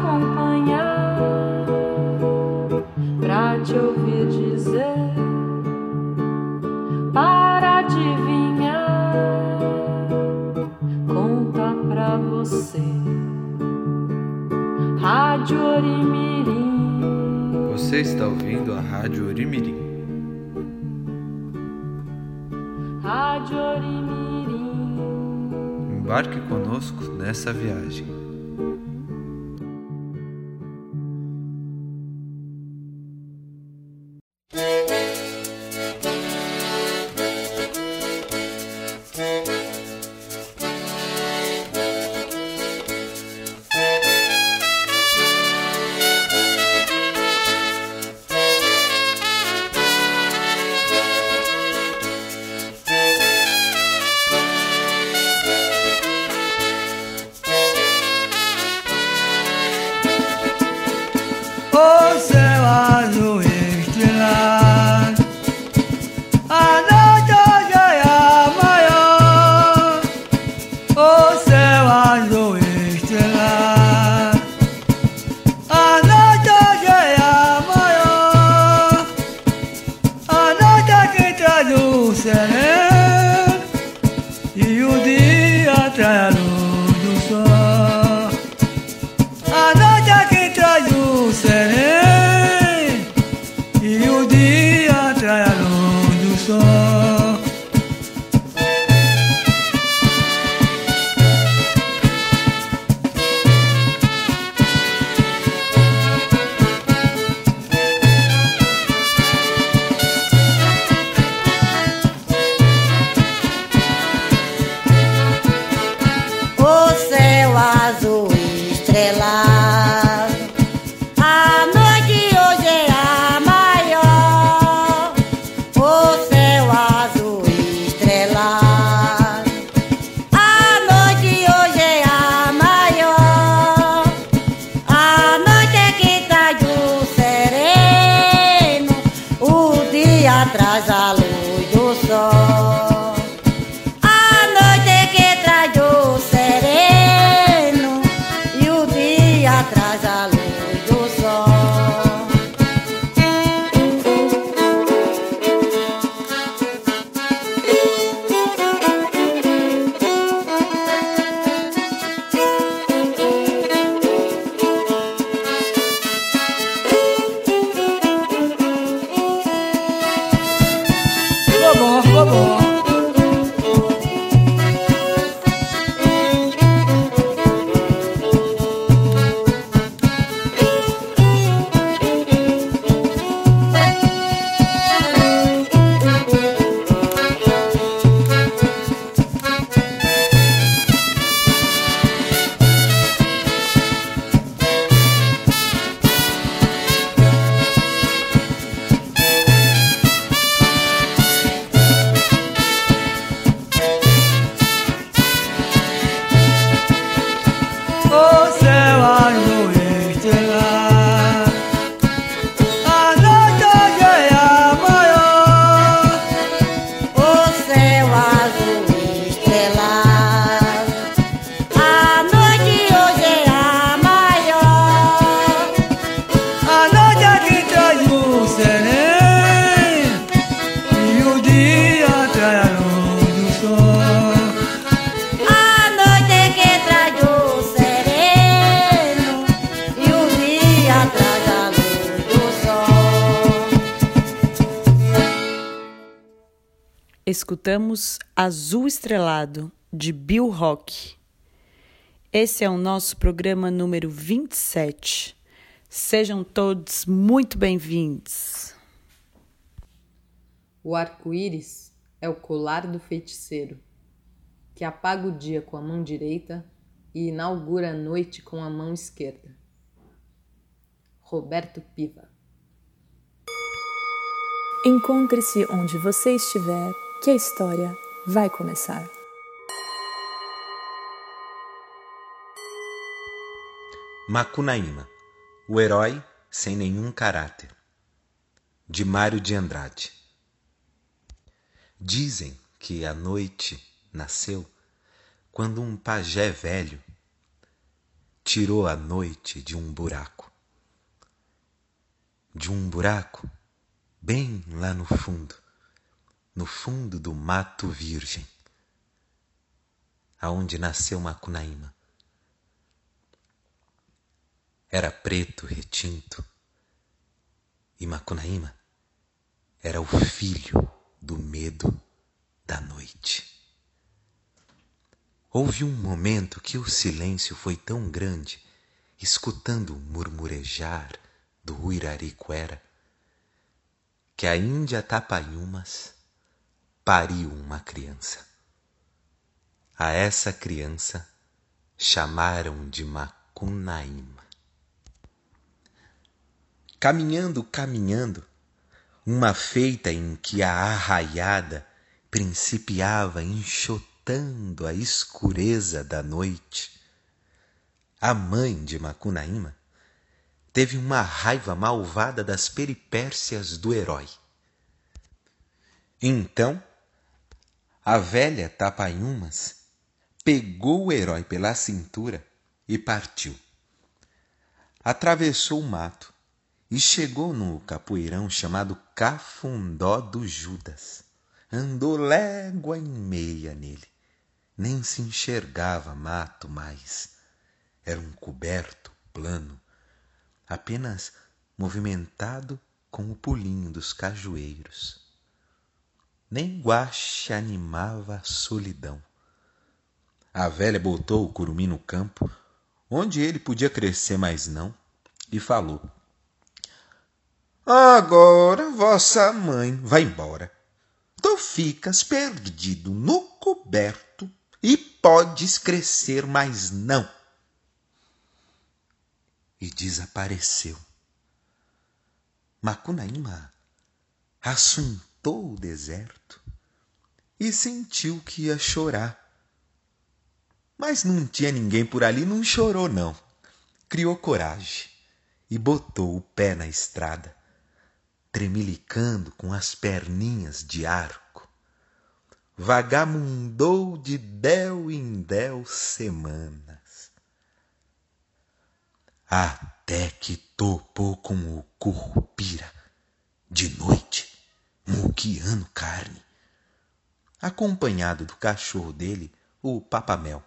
acompanhar, pra te ouvir dizer, para adivinhar, conta pra você. Rádio Orimirim. Você está ouvindo a Rádio Orimirim. Rádio Orimirim. Embarque conosco nessa viagem. O Escutamos Azul Estrelado, de Bill Rock. Esse é o nosso programa número 27. Sejam todos muito bem-vindos. O arco-íris é o colar do feiticeiro, que apaga o dia com a mão direita e inaugura a noite com a mão esquerda. Roberto Piva. Encontre-se onde você estiver, que a história vai começar. Macunaíma, o herói sem nenhum caráter. De Mário de Andrade. Dizem que a noite nasceu quando um pajé velho tirou a noite de um buraco. De um buraco bem lá no fundo, no fundo do mato virgem, aonde nasceu Macunaíma. Era preto retinto e Macunaíma era o filho do medo da noite. Houve um momento que o silêncio foi tão grande, escutando o murmurejar do Uirariquera, que a Índia Tapaiumas pariu uma criança. A essa criança chamaram de Macunaíma. Caminhando, caminhando, uma feita em que a arraiada principiava enxotando a escureza da noite. A mãe de Macunaíma teve uma raiva malvada das peripécias do herói. Então, a velha Tapaiumas pegou o herói pela cintura e partiu. Atravessou o mato e chegou no capoeirão chamado Cafundó do Judas andou légua e meia nele. Nem se enxergava mato mais. Era um coberto plano, apenas movimentado com o pulinho dos cajueiros. Nem guache animava a solidão. A velha botou o curumim no campo, onde ele podia crescer mais não, e falou: Agora vossa mãe vai embora tu ficas perdido no coberto e podes crescer, mas não. E desapareceu. Macunaíma assuntou o deserto e sentiu que ia chorar. Mas não tinha ninguém por ali, não chorou não. Criou coragem e botou o pé na estrada tremilicando com as perninhas de arco. Vagamundou de del em del semanas, até que topou com o currupira de noite, muquiando carne, acompanhado do cachorro dele, o papamel.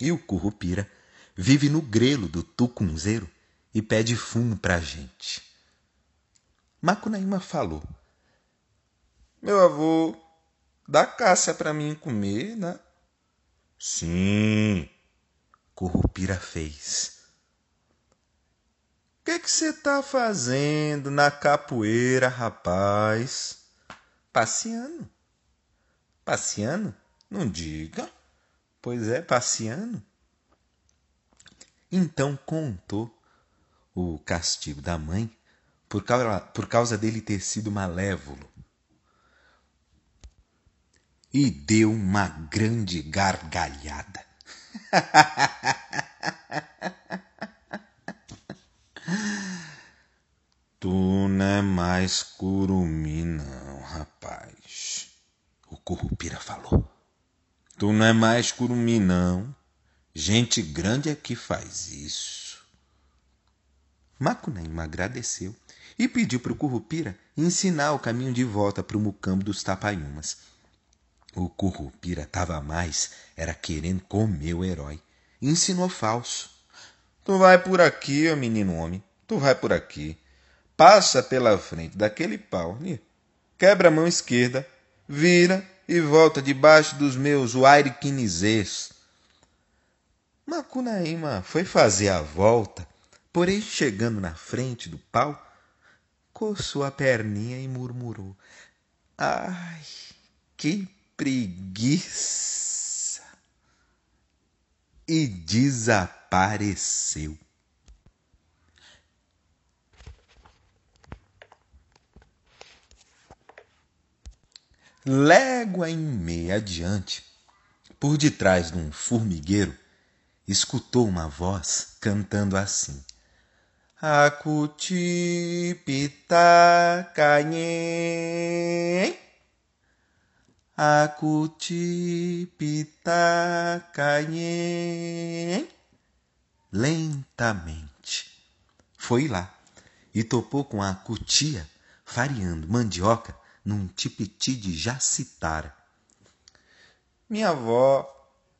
E o currupira vive no grelo do tucunzeiro e pede fumo pra gente. Macunaíma falou: Meu avô, dá caça para mim comer, né? Sim, Currupira fez. Que que você tá fazendo na capoeira, rapaz? Passeando. Passeando? Não diga. Pois é, passeando. Então contou o castigo da mãe por causa, por causa dele ter sido malévolo. E deu uma grande gargalhada. tu não é mais curumi, não, rapaz. O Curupira falou. Tu não é mais curumi, não. Gente grande é que faz isso. Macunaíma agradeceu e pediu para o Currupira ensinar o caminho de volta para o mucambo dos Tapaiumas. O Currupira estava mais, era querendo comer o herói. ensinou falso. Tu vai por aqui, menino homem, tu vai por aqui. Passa pela frente daquele pau, quebra a mão esquerda, vira e volta debaixo dos meus wairiquinizês. Macunaíma foi fazer a volta, porém chegando na frente do pau, coçou a perninha e murmurou: Ai, que preguiça! e desapareceu. Légua e meia adiante, por detrás de um formigueiro, escutou uma voz cantando assim: Acuti pitacanhem, acuti pitacanhem. Lentamente foi lá e topou com a cutia fareando mandioca num tipiti de jacitara. Minha avó,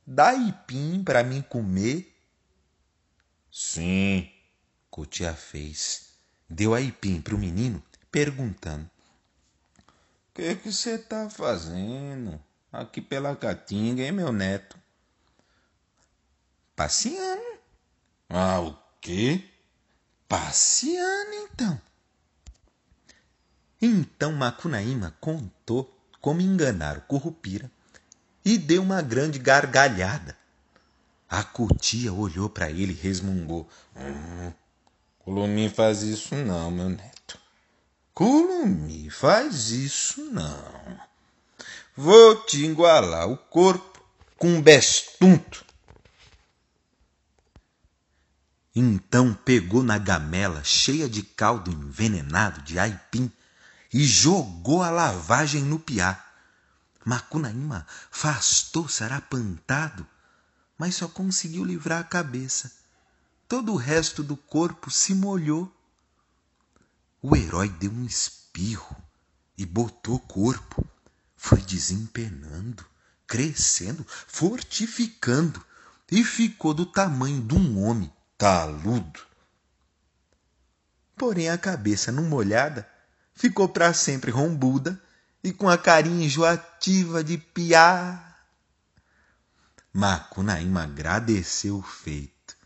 dá ipim para mim comer? Sim, Cutia fez. Deu a ipim pro menino, perguntando: O que que você tá fazendo aqui pela caatinga, hein, meu neto? Passeando. Ah, o quê? Passeando, então. Então Macunaíma contou como enganaram Currupira e deu uma grande gargalhada. A cutia olhou para ele e resmungou. Hum, faz isso não, meu neto. Culumi faz isso não. Vou te igualar o corpo com um bestunto. Então pegou na gamela cheia de caldo envenenado de aipim e jogou a lavagem no piá. Macunaíma fastou sarapantado, mas só conseguiu livrar a cabeça. Todo o resto do corpo se molhou. O herói deu um espirro e botou corpo. Foi desempenando, crescendo, fortificando e ficou do tamanho de um homem taludo. Porém, a cabeça não molhada ficou para sempre rombuda e com a carinha enjoativa de piá. Macunaíma agradeceu o feito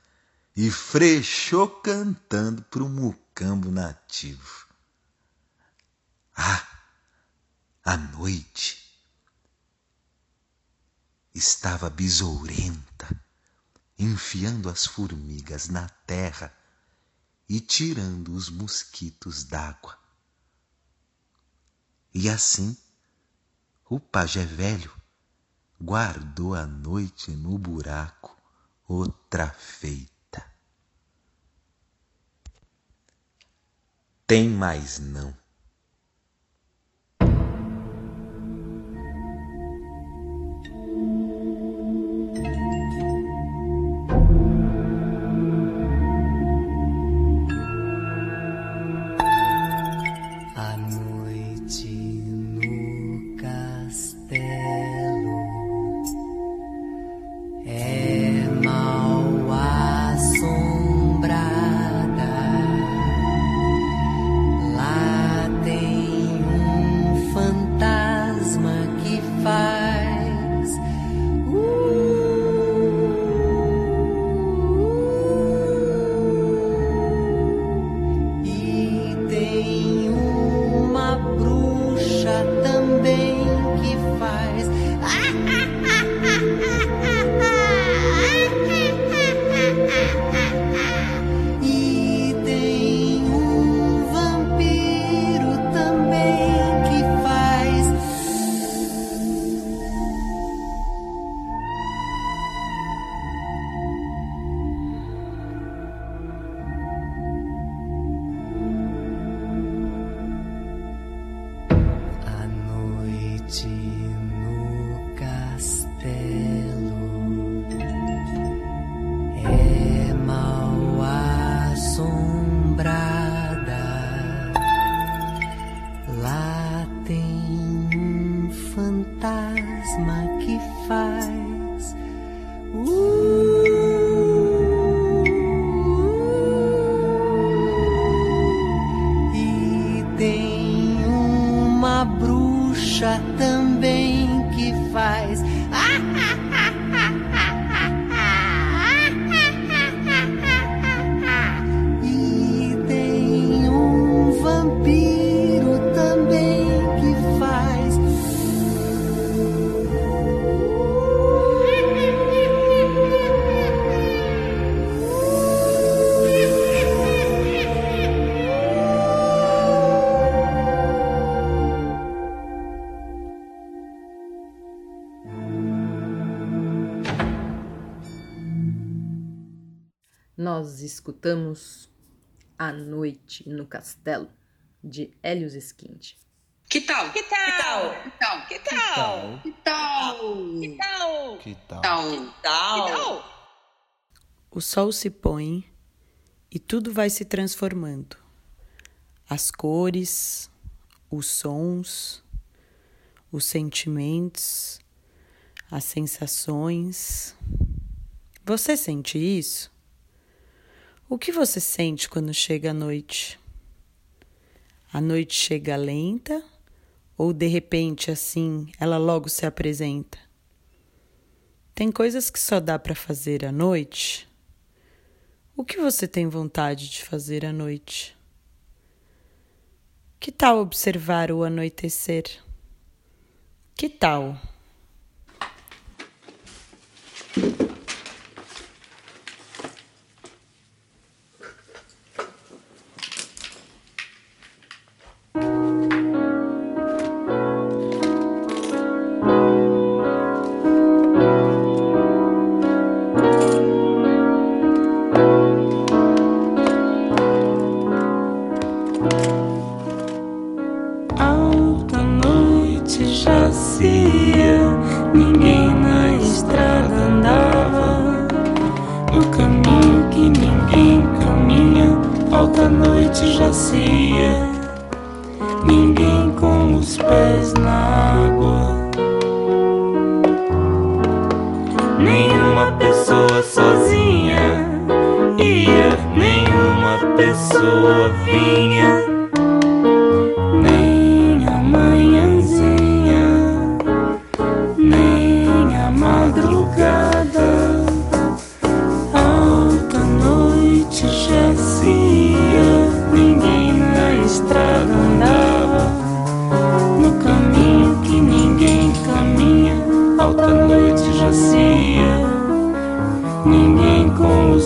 e frechou cantando para o mucambo nativo. Ah, a noite estava besourenta, enfiando as formigas na terra e tirando os mosquitos d'água. E assim, o pajé velho guardou a noite no buraco outra feita. Tem mais não. Nós escutamos A Noite no Castelo, de Hélios Skint. Que tal? Que tal? Que tal? Que tal? Que tal? Que tal? Que tal? tal? tal? O sol se põe e tudo vai se transformando. As cores, os sons, os sentimentos, as sensações. Você sente isso? O que você sente quando chega a noite? A noite chega lenta ou de repente assim ela logo se apresenta? Tem coisas que só dá para fazer à noite? O que você tem vontade de fazer à noite? Que tal observar o anoitecer? Que tal?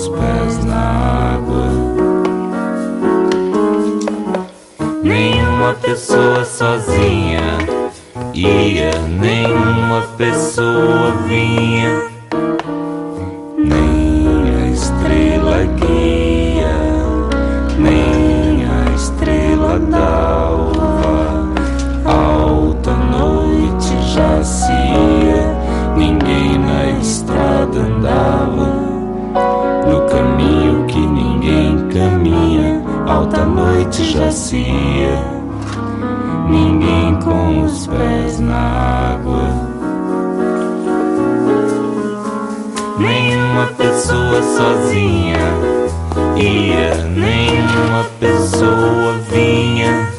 Os pés na água. Nenhuma pessoa sozinha ia, nenhuma pessoa vinha, noite jazia, ninguém com os pés na água. Nenhuma pessoa sozinha ia, nenhuma pessoa vinha,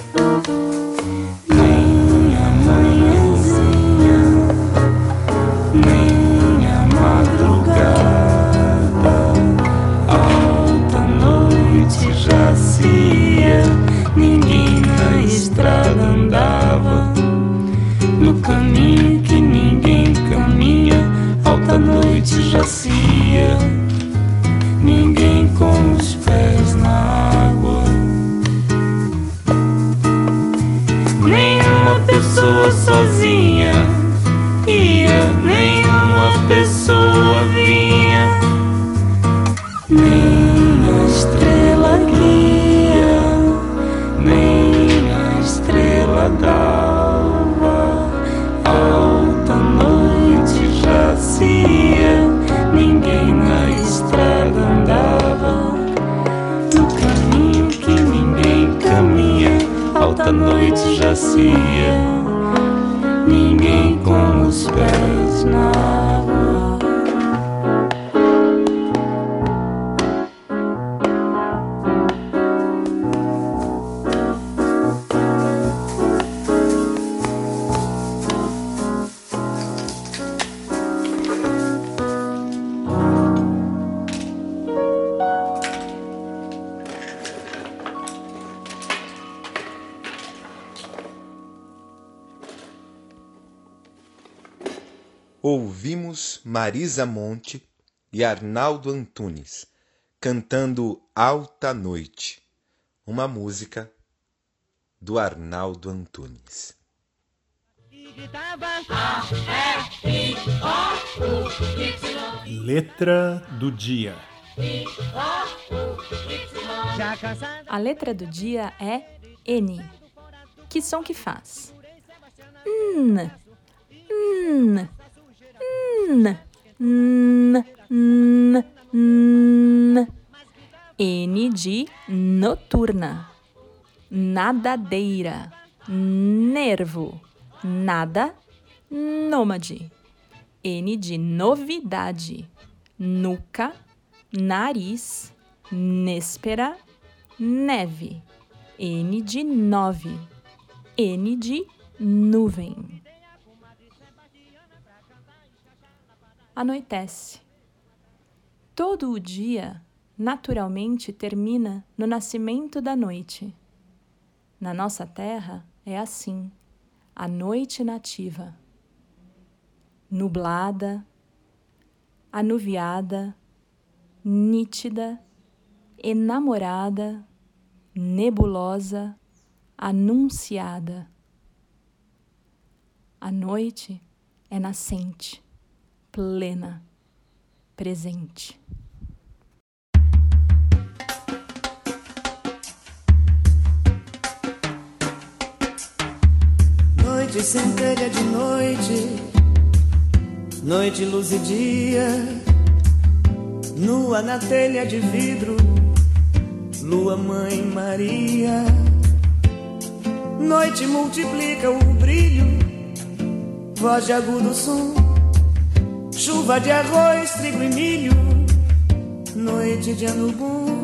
sozinha ia, nenhuma pessoa vinha. Nem a estrela guia, nem a estrela d'alva. Alta noite jazia, ninguém na estrada andava. No caminho que ninguém caminha, alta noite jazia, ninguém com os Marisa Monte e Arnaldo Antunes cantando Alta Noite, uma música do Arnaldo Antunes. Letra do dia. A letra do dia é N. Que som que faz? N. N. N. N. N. N. N de noturna. Nadadeira. Nervo. Nada. Nômade. N de novidade. Nuca. Nariz. Néspera. Neve. N de nove. N de nuvem. Anoitece. Todo o dia, naturalmente, termina no nascimento da noite. Na nossa terra é assim, a noite nativa. Nublada, anuviada, nítida, enamorada, nebulosa, anunciada. A noite é nascente, plena, presente. Noite centelha de noite, noite luz e dia, nua na telha de vidro, lua mãe Maria. Noite multiplica o brilho, voz de agudo som, chuva de arroz, trigo e milho, noite de ano bom,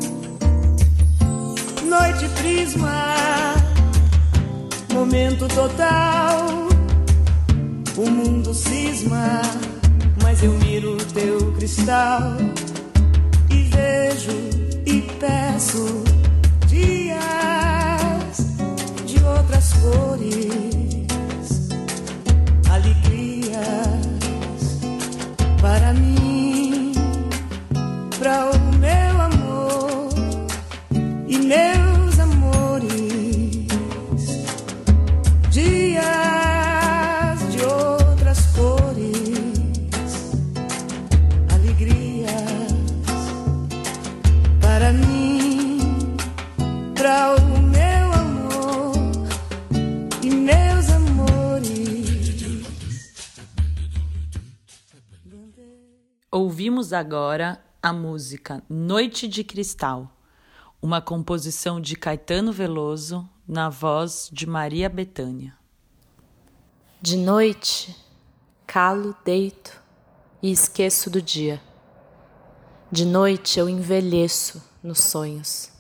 noite prisma. Momento total. O mundo cisma, mas eu miro teu cristal e vejo e peço dias de outras cores, para mim, Ouvimos agora a música Noite de Cristal, uma composição de Caetano Veloso na voz de Maria Bethânia. De noite, calo, deito e esqueço do dia. De noite eu envelheço nos sonhos.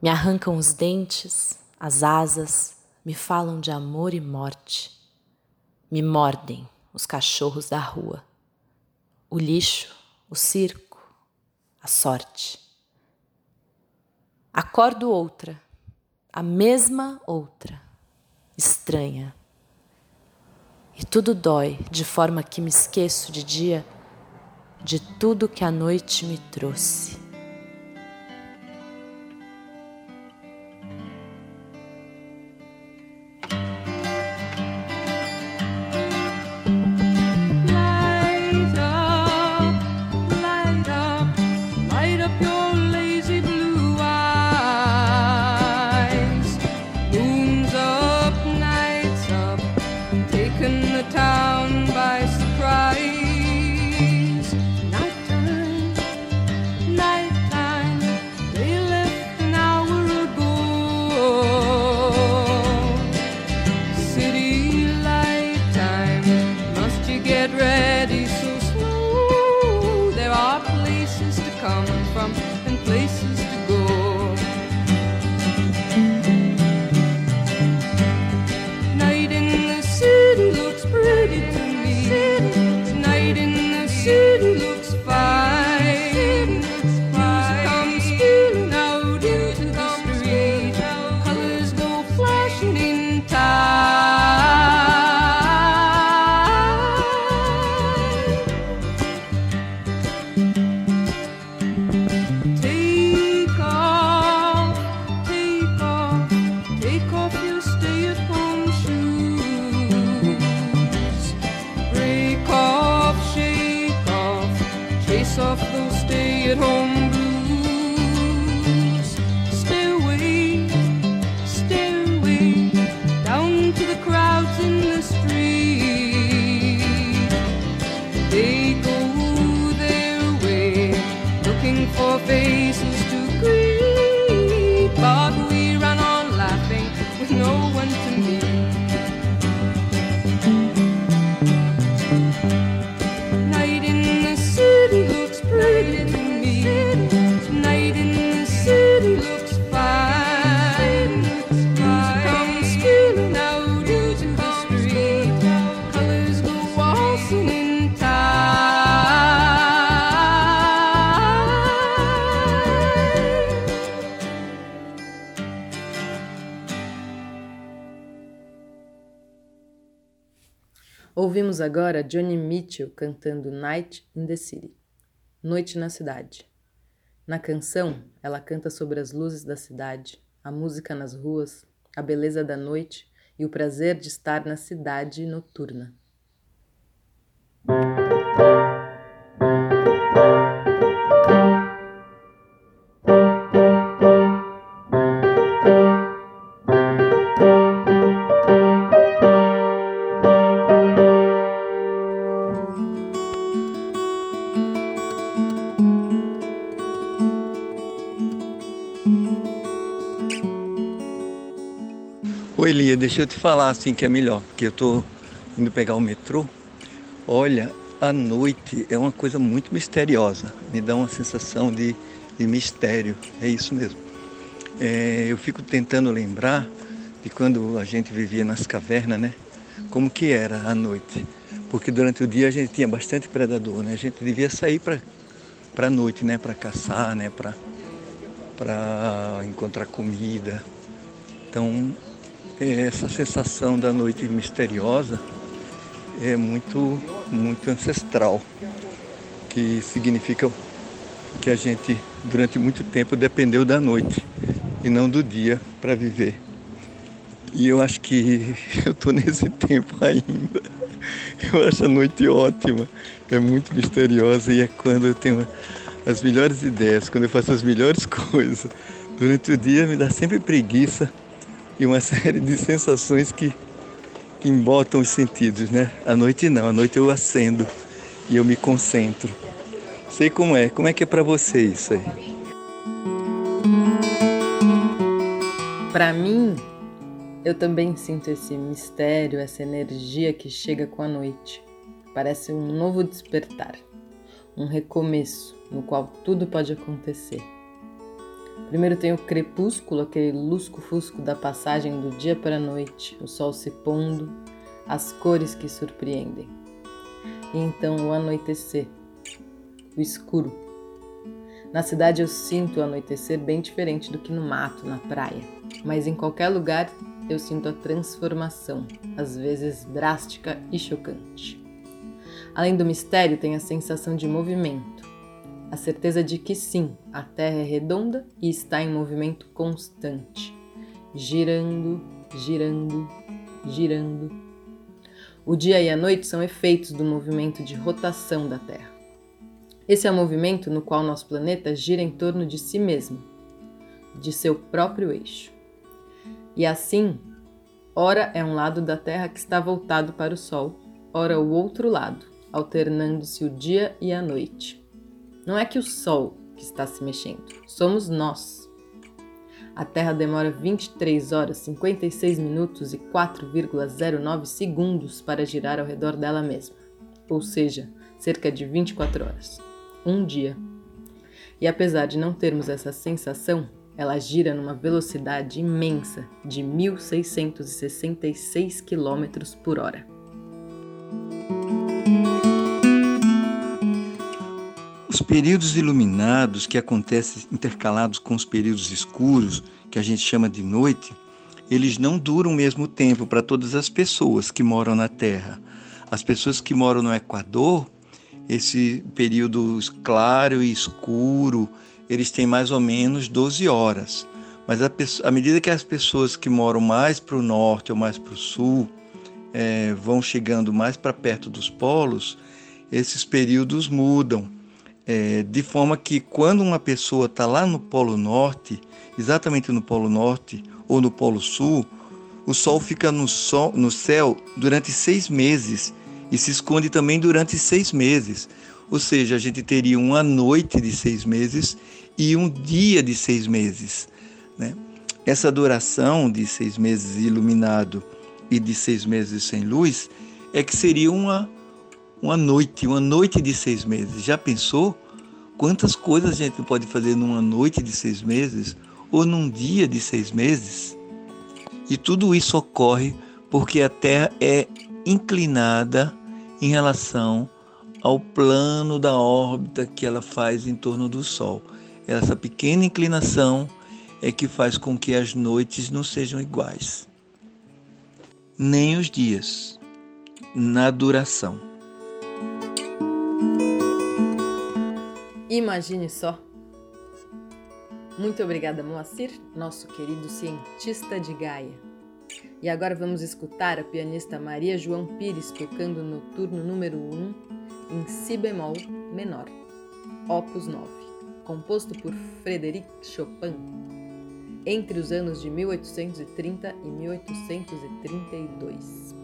Me arrancam os dentes, as asas, me falam de amor e morte. Me mordem os cachorros da rua, o lixo, o circo, a sorte. Acordo outra, a mesma outra, estranha. E tudo dói de forma que me esqueço de dia de tudo que a noite me trouxe. Ouvimos agora Johnny Mitchell cantando Night in the City, Noite na Cidade. Na canção, ela canta sobre as luzes da cidade, a música nas ruas, a beleza da noite e o prazer de estar na cidade noturna. Deixa eu te falar assim que é melhor, porque eu tô indo pegar o metrô. Olha, a noite é uma coisa muito misteriosa, me dá uma sensação de, de mistério, é isso mesmo. É, eu fico tentando lembrar de quando a gente vivia nas cavernas, né? Como que era a noite. Porque durante o dia a gente tinha bastante predador, né? A gente devia sair para para noite, né? Para caçar, né? Para para encontrar comida. Então, essa sensação da noite misteriosa é muito, muito ancestral, que significa que a gente, durante muito tempo, dependeu da noite e não do dia para viver. E eu acho que eu estou nesse tempo ainda. Eu acho a noite ótima, é muito misteriosa e é quando eu tenho as melhores ideias, quando eu faço as melhores coisas. Durante o dia me dá sempre preguiça e uma série de sensações que, que embotam os sentidos, né? À noite não, à noite eu acendo e eu me concentro. Sei como é, como é que é para você isso aí? Para mim, eu também sinto esse mistério, essa energia que chega com a noite. Parece um novo despertar, um recomeço no qual tudo pode acontecer. Primeiro tem o crepúsculo, aquele lusco-fusco da passagem do dia para a noite, o sol se pondo, as cores que surpreendem. E então o anoitecer, o escuro. Na cidade eu sinto o anoitecer bem diferente do que no mato, na praia, mas em qualquer lugar eu sinto a transformação, às vezes drástica e chocante. Além do mistério, tem a sensação de movimento, a certeza de que sim, a Terra é redonda e está em movimento constante, girando, girando, girando. O dia e a noite são efeitos do movimento de rotação da Terra. Esse é o movimento no qual nosso planeta gira em torno de si mesmo, de seu próprio eixo. E assim, ora é um lado da Terra que está voltado para o Sol, ora o outro lado, alternando-se o dia e a noite. Não é que o Sol que está se mexendo, somos nós. A Terra demora 23 horas, 56 minutos e 4,09 segundos para girar ao redor dela mesma, ou seja, cerca de 24 horas. Um dia. E apesar de não termos essa sensação, ela gira numa velocidade imensa de 1.666 km por hora. Os períodos iluminados que acontecem intercalados com os períodos escuros, que a gente chama de noite, eles não duram o mesmo tempo para todas as pessoas que moram na Terra. As pessoas que moram no Equador, esse período claro e escuro, eles têm mais ou menos 12 horas. Mas à medida que as pessoas que moram mais para o norte ou mais para o sul é, vão chegando mais para perto dos polos, esses períodos mudam. É, de forma que quando uma pessoa está lá no Polo Norte, exatamente no Polo Norte ou no Polo Sul, o Sol fica no, sol, no céu durante seis meses e se esconde também durante seis meses. Ou seja, a gente teria uma noite de seis meses e um dia de seis meses. Né? Essa duração de seis meses iluminado e de seis meses sem luz é que seria uma, uma noite, uma noite de seis meses. Já pensou quantas coisas a gente pode fazer numa noite de seis meses ou num dia de seis meses? E tudo isso ocorre porque a Terra é inclinada em relação ao plano da órbita que ela faz em torno do Sol. Essa pequena inclinação é que faz com que as noites não sejam iguais, nem os dias, na duração. Imagine só. Muito obrigada, Moacir, nosso querido cientista de Gaia. E agora vamos escutar a pianista Maria João Pires tocando no turno número 1 em Si bemol menor, opus 9, composto por Frédéric Chopin, entre os anos de 1830 e 1832.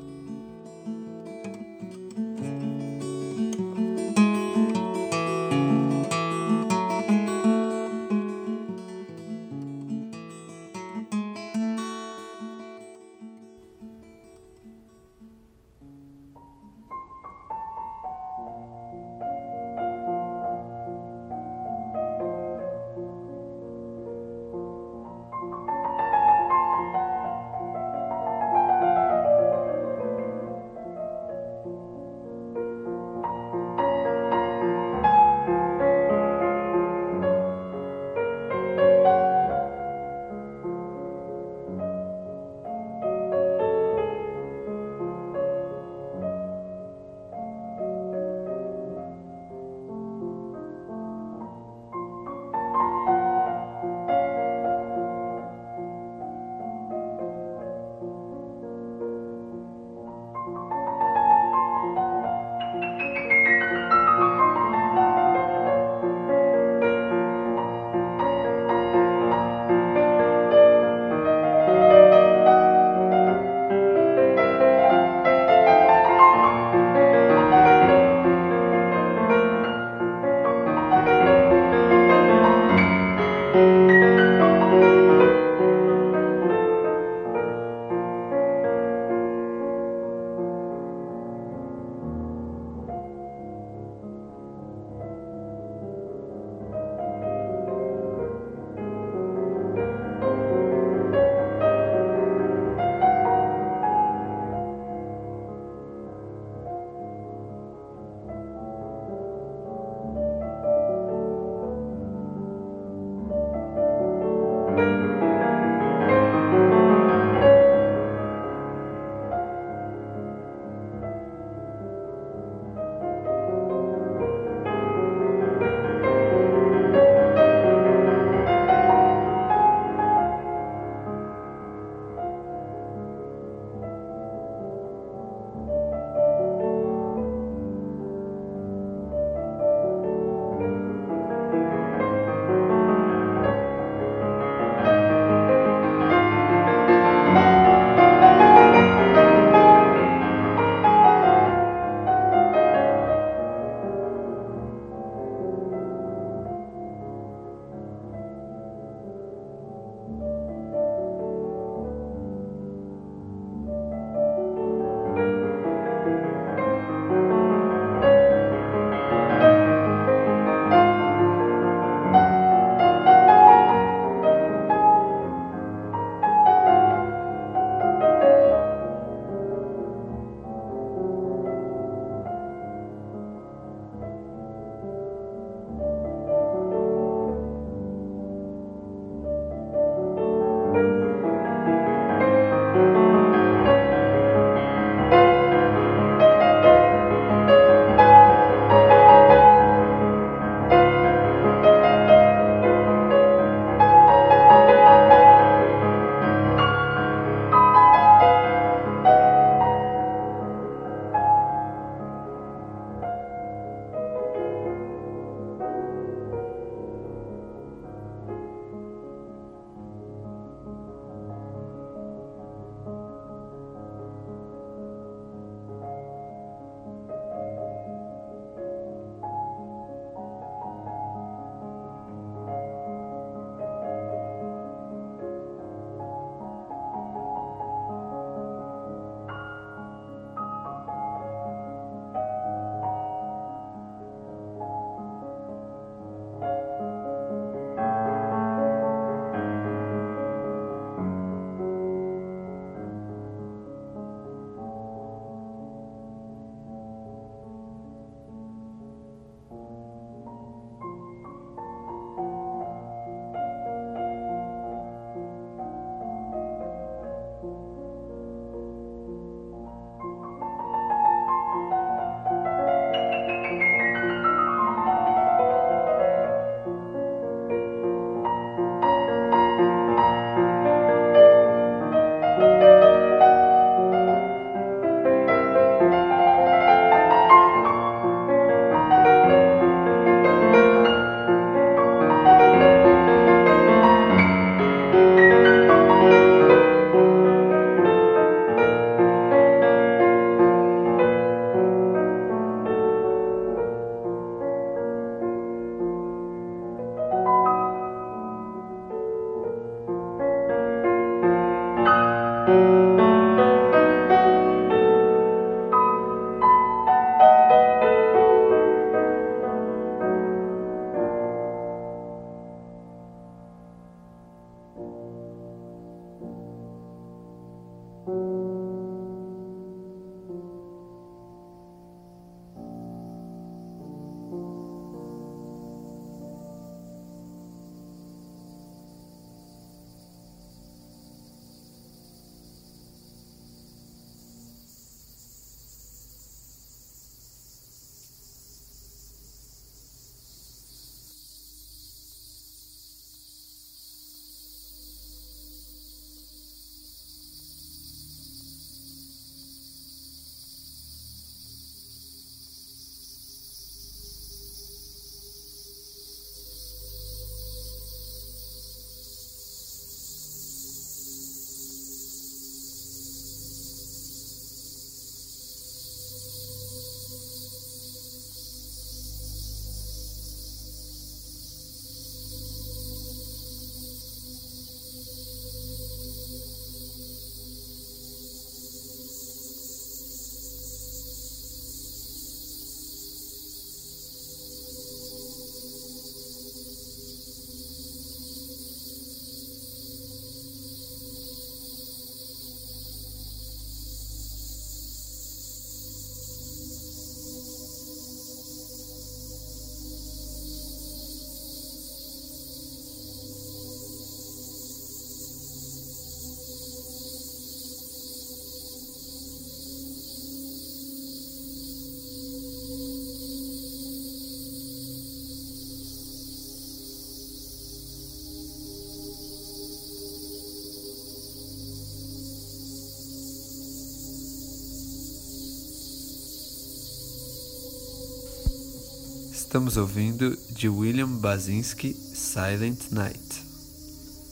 Estamos ouvindo de William Basinski Silent Night.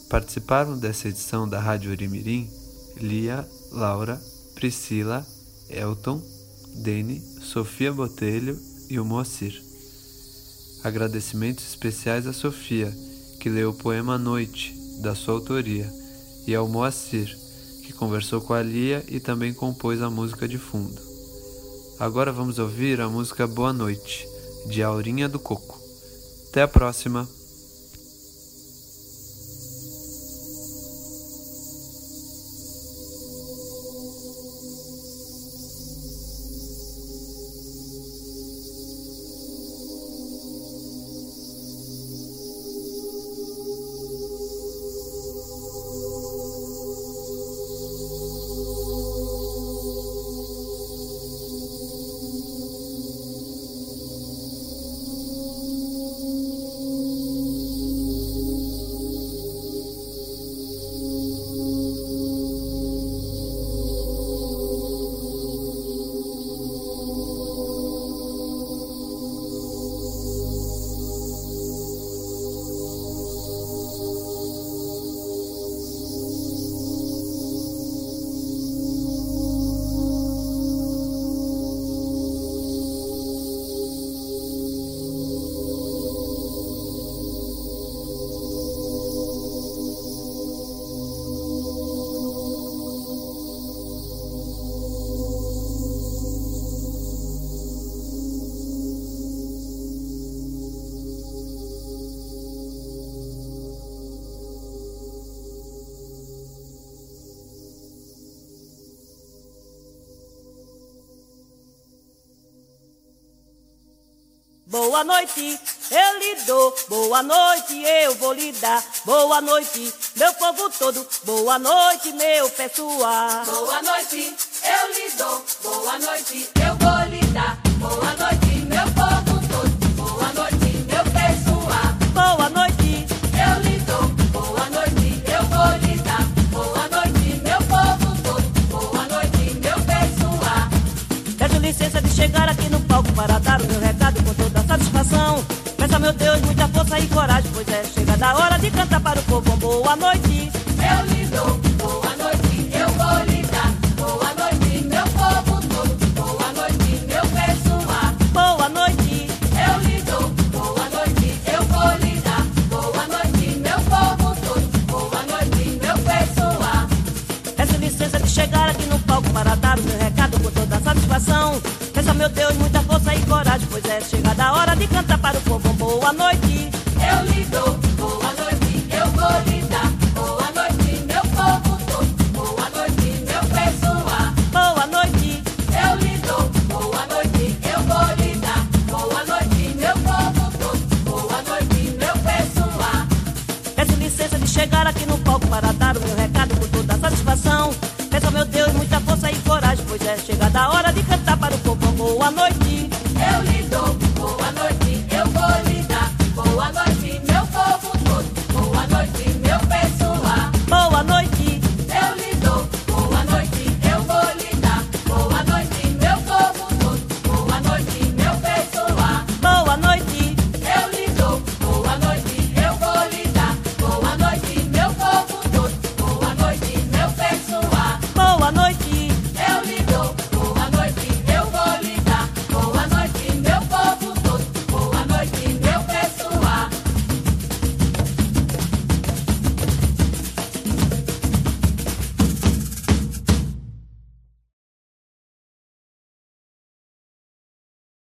Participaram dessa edição da Rádio Orimirim Lia, Laura, Priscila, Elton, Dene, Sofia Botelho e o Moacir. Agradecimentos especiais a Sofia, que leu o poema Noite, da sua autoria, e ao Moacir, que conversou com a Lia e também compôs a música de fundo. Agora vamos ouvir a música Boa Noite, de Aurinha do Coco. Até a próxima! Boa noite, eu lhe dou. Boa noite, eu vou lhe dar. Boa noite, meu povo todo. Boa noite, meu pessoal. Boa noite, eu lhe dou. Boa noite, eu vou lhe dar. Boa noite, meu povo todo. Boa noite, meu pessoal. Boa noite, eu lhe dou. Boa noite, eu vou lhe dar. Boa noite, meu povo todo. Boa noite, meu pessoal. Peço licença de chegar aqui no palco para dar o meu recado meu Deus, muita força e coragem, pois é chegada a hora de cantar para o povo. Boa noite, licença de chegar aqui no palco para dar o meu recado com toda satisfação. Peça, meu Deus, muita força e coragem, pois é chegada a hora de cantar para o povo. Boa noite, eu lhe dou. Boa noite, eu vou lhe dar. Pois é chegada a hora de cantar para o povo. Boa noite, eu lhe dou.